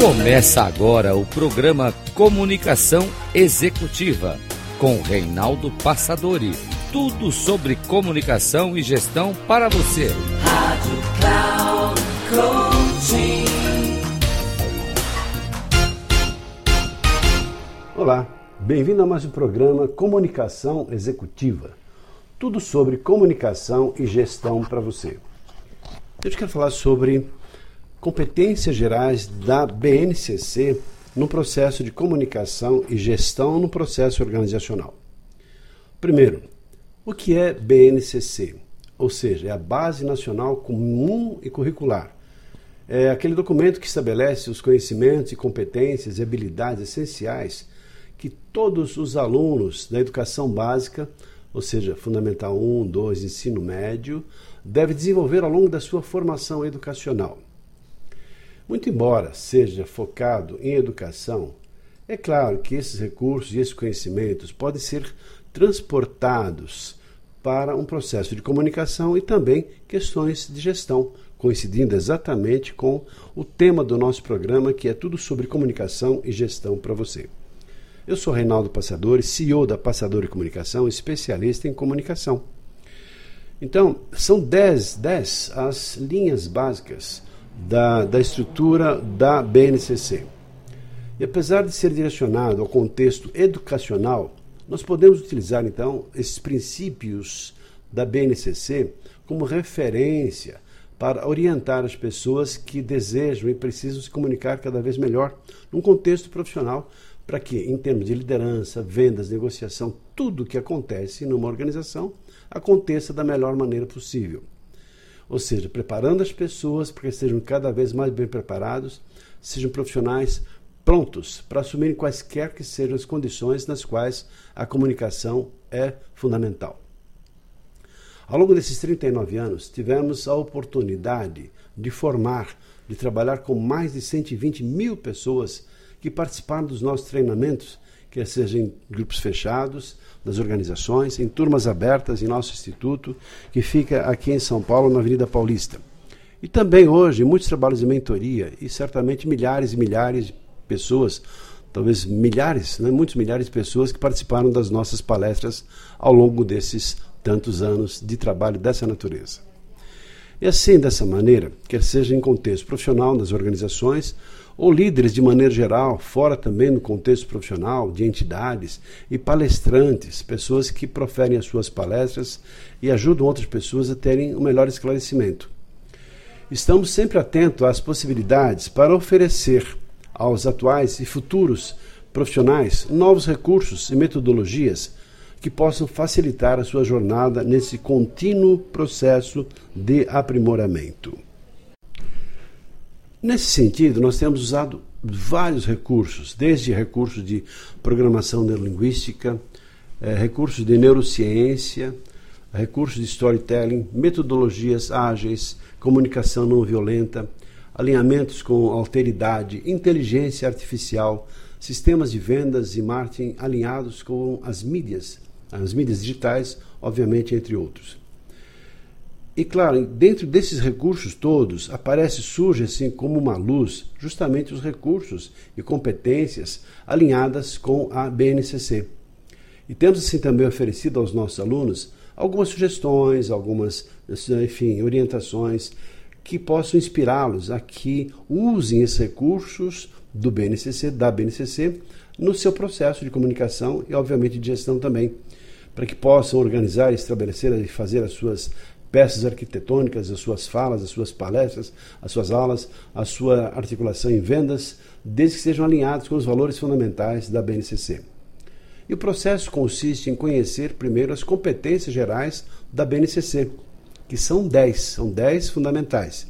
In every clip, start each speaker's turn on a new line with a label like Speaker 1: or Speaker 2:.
Speaker 1: Começa agora o programa Comunicação Executiva com Reinaldo Passadori. Tudo sobre comunicação e gestão para você. Rádio Cloud Coaching.
Speaker 2: Olá, bem-vindo a mais um programa Comunicação Executiva. Tudo sobre comunicação e gestão para você. Eu quero falar sobre competências gerais da BNCC no processo de comunicação e gestão no processo organizacional. Primeiro, o que é BNCC? Ou seja, é a Base Nacional Comum e Curricular. É aquele documento que estabelece os conhecimentos e competências e habilidades essenciais que todos os alunos da educação básica, ou seja, Fundamental 1, 2, ensino médio, devem desenvolver ao longo da sua formação educacional. Muito embora seja focado em educação, é claro que esses recursos e esses conhecimentos podem ser transportados para um processo de comunicação e também questões de gestão, coincidindo exatamente com o tema do nosso programa, que é tudo sobre comunicação e gestão para você. Eu sou Reinaldo Passadori, CEO da Passadori Comunicação, especialista em comunicação. Então, são 10, 10 as linhas básicas da, da estrutura da BNCC. E apesar de ser direcionado ao contexto educacional, nós podemos utilizar então esses princípios da BNCC como referência para orientar as pessoas que desejam e precisam se comunicar cada vez melhor num contexto profissional, para que, em termos de liderança, vendas, negociação, tudo o que acontece numa organização aconteça da melhor maneira possível. Ou seja, preparando as pessoas para que sejam cada vez mais bem preparados, sejam profissionais prontos para assumirem quaisquer que sejam as condições nas quais a comunicação é fundamental. Ao longo desses 39 anos, tivemos a oportunidade de formar, de trabalhar com mais de 120 mil pessoas que participaram dos nossos treinamentos, quer sejam em grupos fechados, das organizações, em turmas abertas em nosso instituto, que fica aqui em São Paulo, na Avenida Paulista. E também hoje, muitos trabalhos de mentoria e certamente milhares e milhares de pessoas, talvez milhares, né, muitos milhares de pessoas que participaram das nossas palestras ao longo desses tantos anos de trabalho dessa natureza. E assim, dessa maneira, quer seja em contexto profissional, nas organizações, ou líderes de maneira geral, fora também no contexto profissional, de entidades e palestrantes, pessoas que proferem as suas palestras e ajudam outras pessoas a terem o um melhor esclarecimento. Estamos sempre atentos às possibilidades para oferecer aos atuais e futuros profissionais novos recursos e metodologias que possam facilitar a sua jornada nesse contínuo processo de aprimoramento. Nesse sentido, nós temos usado vários recursos, desde recursos de programação neurolinguística, eh, recursos de neurociência, recursos de storytelling, metodologias ágeis, comunicação não violenta, alinhamentos com alteridade, inteligência artificial, sistemas de vendas e marketing alinhados com as mídias, as mídias digitais, obviamente, entre outros. E claro, dentro desses recursos todos, aparece, surge assim como uma luz, justamente os recursos e competências alinhadas com a BNCC. E temos assim também oferecido aos nossos alunos algumas sugestões, algumas, enfim, orientações que possam inspirá-los a que usem esses recursos do BNCC, da BNCC, no seu processo de comunicação e, obviamente, de gestão também, para que possam organizar, estabelecer e fazer as suas peças arquitetônicas, as suas falas, as suas palestras, as suas aulas, a sua articulação em vendas, desde que sejam alinhados com os valores fundamentais da BNCC. E o processo consiste em conhecer primeiro as competências gerais da BNCC, que são 10, são 10 fundamentais,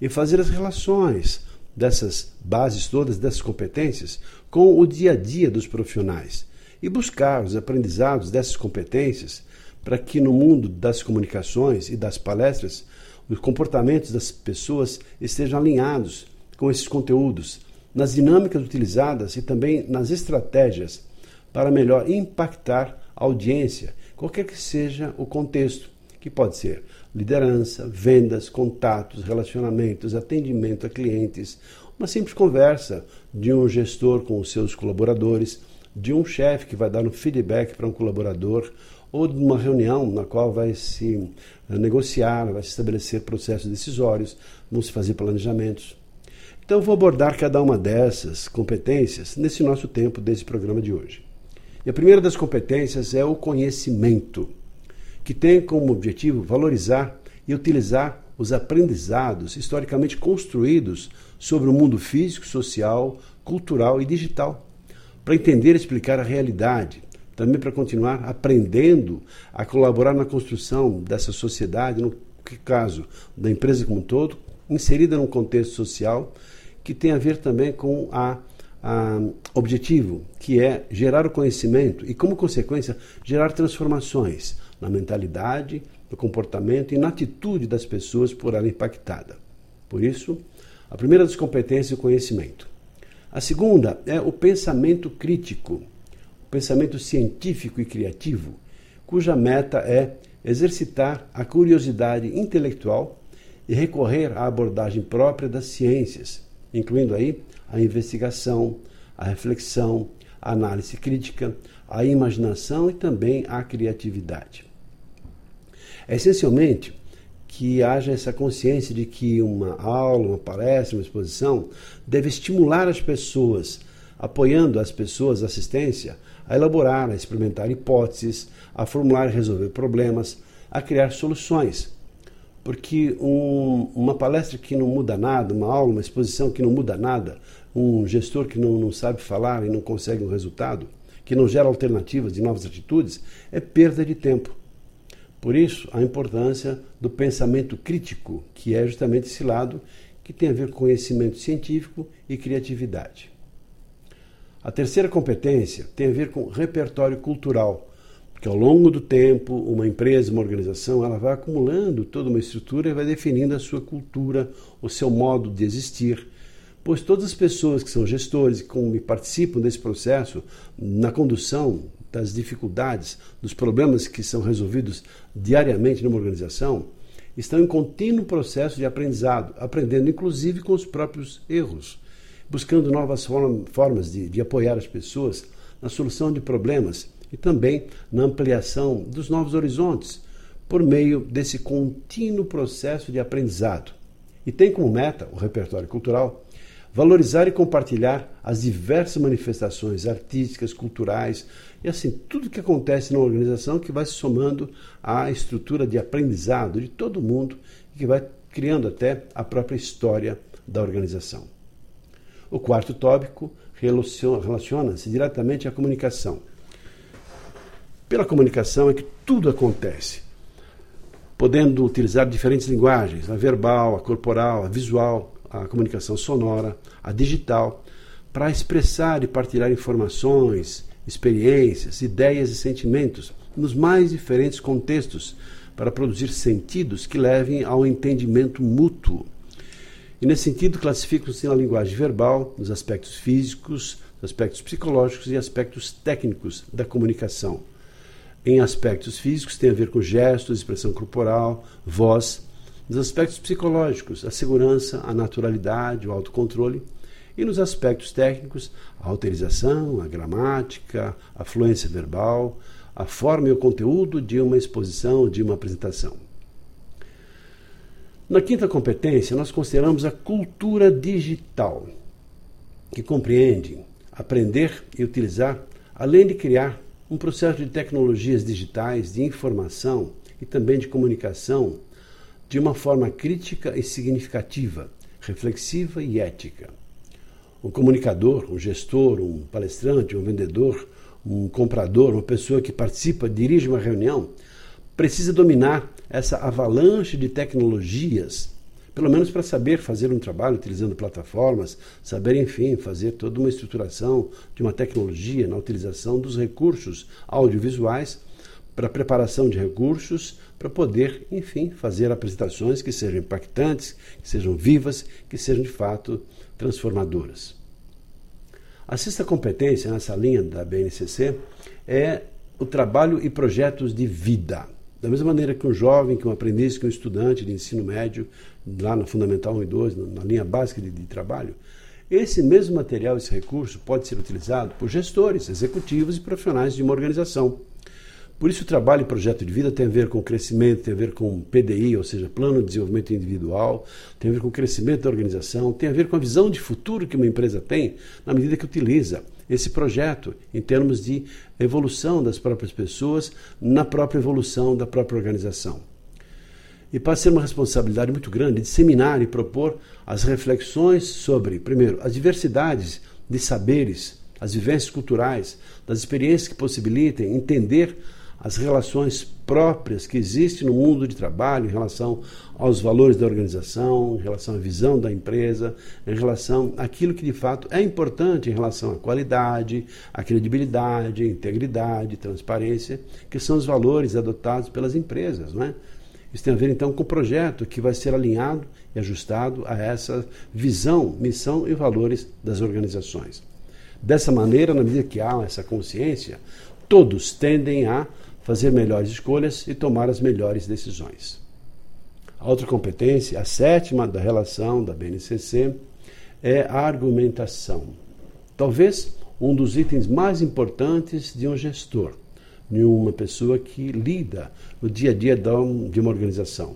Speaker 2: e fazer as relações dessas bases todas, dessas competências, com o dia a dia dos profissionais e buscar os aprendizados dessas competências para que no mundo das comunicações e das palestras os comportamentos das pessoas estejam alinhados com esses conteúdos, nas dinâmicas utilizadas e também nas estratégias para melhor impactar a audiência, qualquer que seja o contexto, que pode ser liderança, vendas, contatos, relacionamentos, atendimento a clientes, Uma simples conversa de um gestor com os seus colaboradores, de um chefe que vai dar um feedback para um colaborador, ou de uma reunião na qual vai se negociar, vai se estabelecer processos decisórios, vão se fazer planejamentos. Então, vou abordar cada uma dessas competências nesse nosso tempo desse programa de hoje. E a primeira das competências é o conhecimento, que tem como objetivo valorizar e utilizar os aprendizados historicamente construídos sobre o mundo físico, social, cultural e digital, para entender e explicar a realidade, também para continuar aprendendo a colaborar na construção dessa sociedade, no caso da empresa como um todo, inserida num contexto social que tem a ver também com a, a objetivo, que é gerar o conhecimento e, como consequência, gerar transformações na mentalidade, no comportamento e na atitude das pessoas por ela impactada. Por isso, a primeira das competências é o conhecimento. A segunda é o pensamento crítico, pensamento científico e criativo, cuja meta é exercitar a curiosidade intelectual e recorrer à abordagem própria das ciências, incluindo aí a investigação, a reflexão, a análise crítica, a imaginação e também a criatividade. É essencialmente que haja essa consciência de que uma aula, uma palestra, uma exposição deve estimular as pessoas, apoiando as pessoas, assistência, a elaborar, a experimentar hipóteses, a formular e resolver problemas, a criar soluções. Porque um, uma palestra que não muda nada, uma aula, uma exposição que não muda nada, um gestor que não, não sabe falar e não consegue um resultado, que não gera alternativas de novas atitudes, é perda de tempo. Por isso, a importância do pensamento crítico, que é justamente esse lado que tem a ver com conhecimento científico e criatividade. A terceira competência tem a ver com repertório cultural, porque ao longo do tempo, uma empresa, uma organização, ela vai acumulando toda uma estrutura e vai definindo a sua cultura, o seu modo de existir, pois todas as pessoas que são gestores e participam desse processo na condução das dificuldades, dos problemas que são resolvidos diariamente numa organização, estão em contínuo processo de aprendizado, aprendendo inclusive com os próprios erros, buscando novas formas de, de apoiar as pessoas na solução de problemas e também na ampliação dos novos horizontes, por meio desse contínuo processo de aprendizado. E tem como meta o repertório cultural valorizar e compartilhar as diversas manifestações artísticas, culturais e assim tudo que acontece na organização que vai se somando à estrutura de aprendizado de todo mundo e que vai criando até a própria história da organização. O quarto tópico relaciona-se diretamente à comunicação. Pela comunicação é que tudo acontece, podendo utilizar diferentes linguagens, a verbal, a corporal, a visual, a comunicação sonora, a digital, para expressar e partilhar informações, experiências, ideias e sentimentos nos mais diferentes contextos, para produzir sentidos que levem ao entendimento mútuo. E nesse sentido, classificam-se na linguagem verbal, nos aspectos físicos, aspectos psicológicos e aspectos técnicos da comunicação. Em aspectos físicos, tem a ver com gestos, expressão corporal, voz, nos aspectos psicológicos, a segurança, a naturalidade, o autocontrole. E nos aspectos técnicos, a autorização, a gramática, a fluência verbal, a forma e o conteúdo de uma exposição, de uma apresentação. Na quinta competência, nós consideramos a cultura digital, que compreende aprender e utilizar, além de criar um processo de tecnologias digitais de informação e também de comunicação de uma forma crítica e significativa, reflexiva e ética. Um comunicador, um gestor, um palestrante, um vendedor, um comprador, uma pessoa que participa, dirige uma reunião, precisa dominar essa avalanche de tecnologias, pelo menos para saber fazer um trabalho utilizando plataformas, saber, enfim, fazer toda uma estruturação de uma tecnologia na utilização dos recursos audiovisuais para preparação de recursos, para poder, enfim, fazer apresentações que sejam impactantes, que sejam vivas, que sejam de fato transformadoras. A sexta competência nessa linha da BNCC é o trabalho e projetos de vida. Da mesma maneira que um jovem, que um aprendiz, que um estudante de ensino médio, lá no Fundamental 1 e 2, na linha básica de, de trabalho, Esse mesmo material, esse recurso, pode ser utilizado por gestores, executivos e profissionais de uma organização. Por isso, o trabalho e projeto de vida tem a ver com crescimento, tem a ver com PDI, ou seja, Plano de Desenvolvimento Individual, tem a ver com o crescimento da organização, tem a ver com a visão de futuro que uma empresa tem na medida que utiliza esse projeto em termos de evolução das próprias pessoas, na própria evolução da própria organização. E passa a ser uma responsabilidade muito grande disseminar e propor as reflexões sobre, primeiro, as diversidades de saberes, as vivências culturais, das experiências que possibilitem entender as relações próprias que existem no mundo de trabalho em relação aos valores da organização, em relação à visão da empresa, em relação àquilo que de fato é importante em relação à qualidade, à credibilidade, integridade, transparência, que são os valores adotados pelas empresas, não é? Isso tem a ver então com o projeto que vai ser alinhado e ajustado a essa visão, missão e valores das organizações. Dessa maneira, na medida que há essa consciência, todos tendem a fazer melhores escolhas e tomar as melhores decisões. A outra competência, a sétima da relação da BNCC, é a argumentação. Talvez um dos itens mais importantes de um gestor, de uma pessoa que lida no dia a dia de uma organização.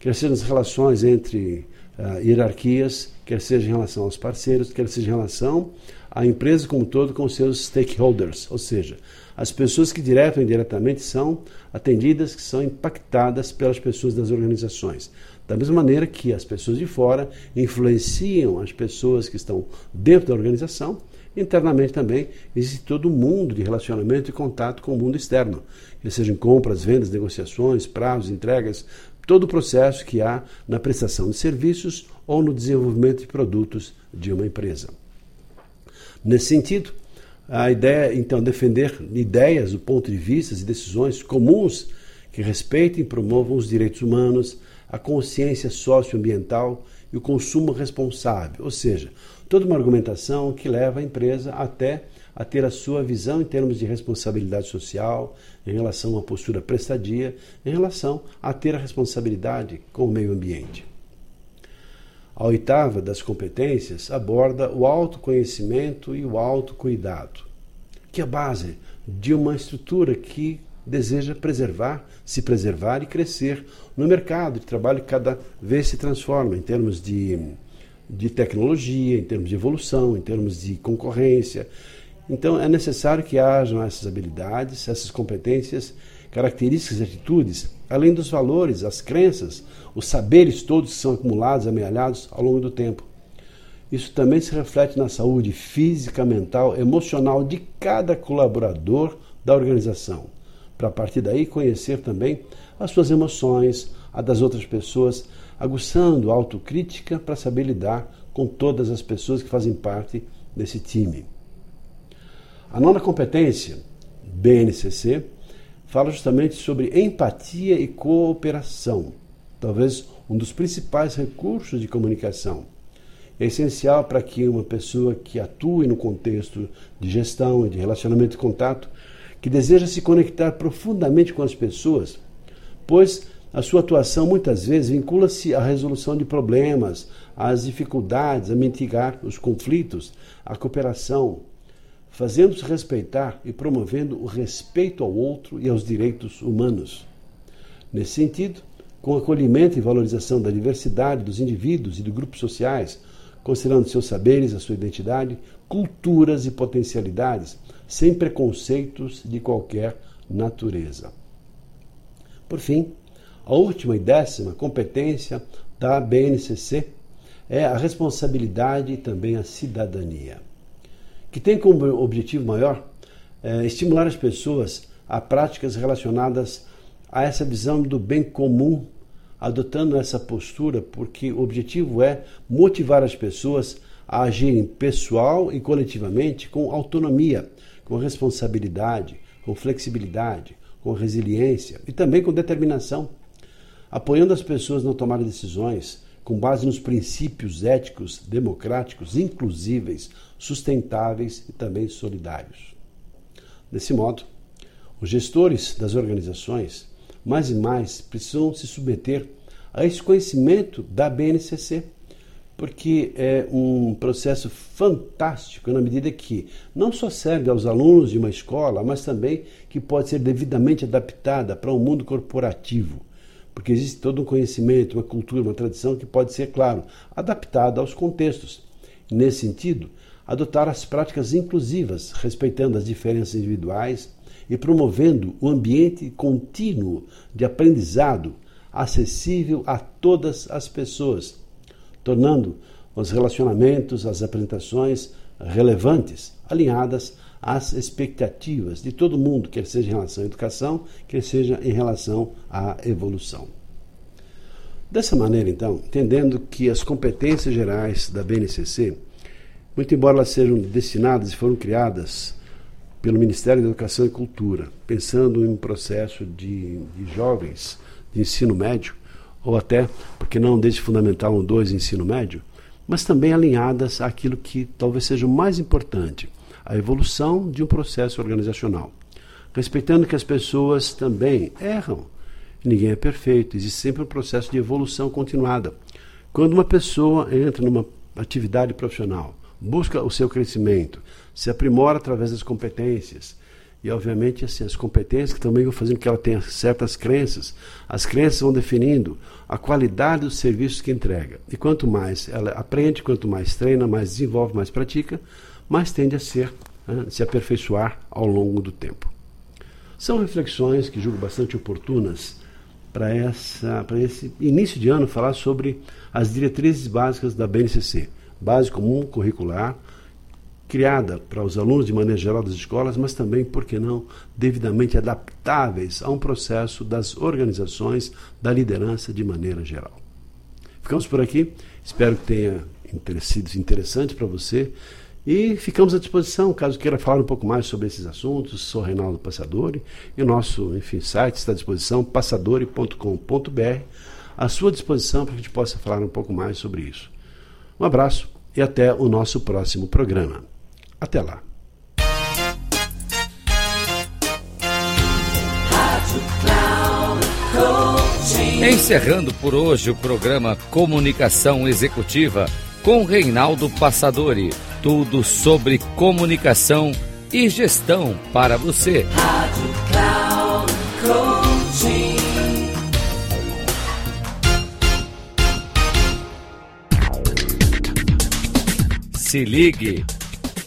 Speaker 2: Quer seja nas relações entre uh, hierarquias, quer seja em relação aos parceiros, quer seja em relação à empresa como um todo com seus stakeholders, ou seja, as pessoas que direto ou indiretamente são atendidas, que são impactadas pelas pessoas das organizações. Da mesma maneira que as pessoas de fora influenciam as pessoas que estão dentro da organização, internamente também existe todo um mundo de relacionamento e contato com o mundo externo, que sejam compras, vendas, negociações, prazos, entregas, todo o processo que há na prestação de serviços ou no desenvolvimento de produtos de uma empresa. Nesse sentido, a ideia, então, defender ideias do ponto de vista e decisões comuns que respeitem e promovam os direitos humanos, a consciência socioambiental e o consumo responsável, ou seja, toda uma argumentação que leva a empresa até a ter a sua visão em termos de responsabilidade social, em relação à postura prestadia, em relação a ter a responsabilidade com o meio ambiente. A oitava das competências aborda o autoconhecimento e o autocuidado, que é a base de uma estrutura que deseja preservar, se preservar e crescer no mercado de trabalho que cada vez se transforma em termos de, de tecnologia, em termos de evolução, em termos de concorrência. Então é necessário que hajam essas habilidades, essas competências, características e atitudes, além dos valores, as crenças, os saberes todos que são acumulados, amealhados ao longo do tempo. Isso também se reflete na saúde física, mental, emocional de cada colaborador da organização, para a partir daí conhecer também as suas emoções, a das outras pessoas, aguçando a autocrítica para saber lidar com todas as pessoas que fazem parte desse time. A nona competência, BNCC, fala justamente sobre empatia e cooperação talvez um dos principais recursos de comunicação. É essencial para que uma pessoa que atue no contexto de gestão e de relacionamento e contato, que deseja se conectar profundamente com as pessoas, pois a sua atuação muitas vezes vincula-se à resolução de problemas, às dificuldades, a mitigar os conflitos, à cooperação, fazendo-se respeitar e promovendo o respeito ao outro e aos direitos humanos. Nesse sentido, com acolhimento e valorização da diversidade dos indivíduos e de grupos sociais, considerando seus saberes, a sua identidade, culturas e potencialidades, sem preconceitos de qualquer natureza. Por fim, a última e décima competência da BNCC é a responsabilidade e também a cidadania, que tem como objetivo maior é, estimular as pessoas a práticas relacionadas a essa visão do bem comum, adotando essa postura, porque o objetivo é motivar as pessoas a agirem pessoal e coletivamente com autonomia, com responsabilidade, com flexibilidade, com resiliência e também com determinação, apoiando as pessoas na tomada de decisões com base nos princípios éticos, democráticos, inclusíveis, sustentáveis e também solidários. Desse modo, os gestores das organizações mais e mais precisam se submeter a esse conhecimento da BNCC, porque é um processo fantástico na medida que não só serve aos alunos de uma escola, mas também que pode ser devidamente adaptada para o um mundo corporativo. Porque existe todo um conhecimento, uma cultura, uma tradição que pode ser, claro, adaptada aos contextos. Nesse sentido, adotar as práticas inclusivas, respeitando as diferenças individuais e promovendo o um ambiente contínuo de aprendizado acessível a todas as pessoas, tornando os relacionamentos, as apresentações relevantes, alinhadas às expectativas de todo mundo, quer seja em relação à educação, quer seja em relação à evolução. Dessa maneira, então, entendendo que as competências gerais da BNCC, muito embora elas sejam destinadas e foram criadas pelo Ministério da Educação e Cultura, pensando em um processo de, de jovens de ensino médio, ou até, porque não desde Fundamental 1, 2, ensino médio, mas também alinhadas àquilo que talvez seja o mais importante, a evolução de um processo organizacional. Respeitando que as pessoas também erram. Ninguém é perfeito, existe sempre um processo de evolução continuada. Quando uma pessoa entra numa atividade profissional, busca o seu crescimento, se aprimora através das competências, e, obviamente, assim, as competências que também vão fazendo que ela tenha certas crenças. As crenças vão definindo a qualidade dos serviços que entrega. E quanto mais ela aprende, quanto mais treina, mais desenvolve, mais pratica, mais tende a ser, né, se aperfeiçoar ao longo do tempo. São reflexões que julgo bastante oportunas para esse início de ano falar sobre as diretrizes básicas da BNCC, Base Comum Curricular, criada para os alunos de maneira geral das escolas, mas também, por que não, devidamente adaptáveis a um processo das organizações, da liderança de maneira geral. Ficamos por aqui, espero que tenha sido interessante para você e ficamos à disposição, caso queira falar um pouco mais sobre esses assuntos. Sou Reinaldo Passadori e o nosso enfim, site está à disposição, passadori.com.br, à sua disposição para que a gente possa falar um pouco mais sobre isso. Um abraço e até o nosso próximo programa. Até lá.
Speaker 1: Encerrando por hoje o programa Comunicação Executiva com Reinaldo Passadori. Tudo sobre comunicação e gestão para você. Rádio Cloud. Se ligue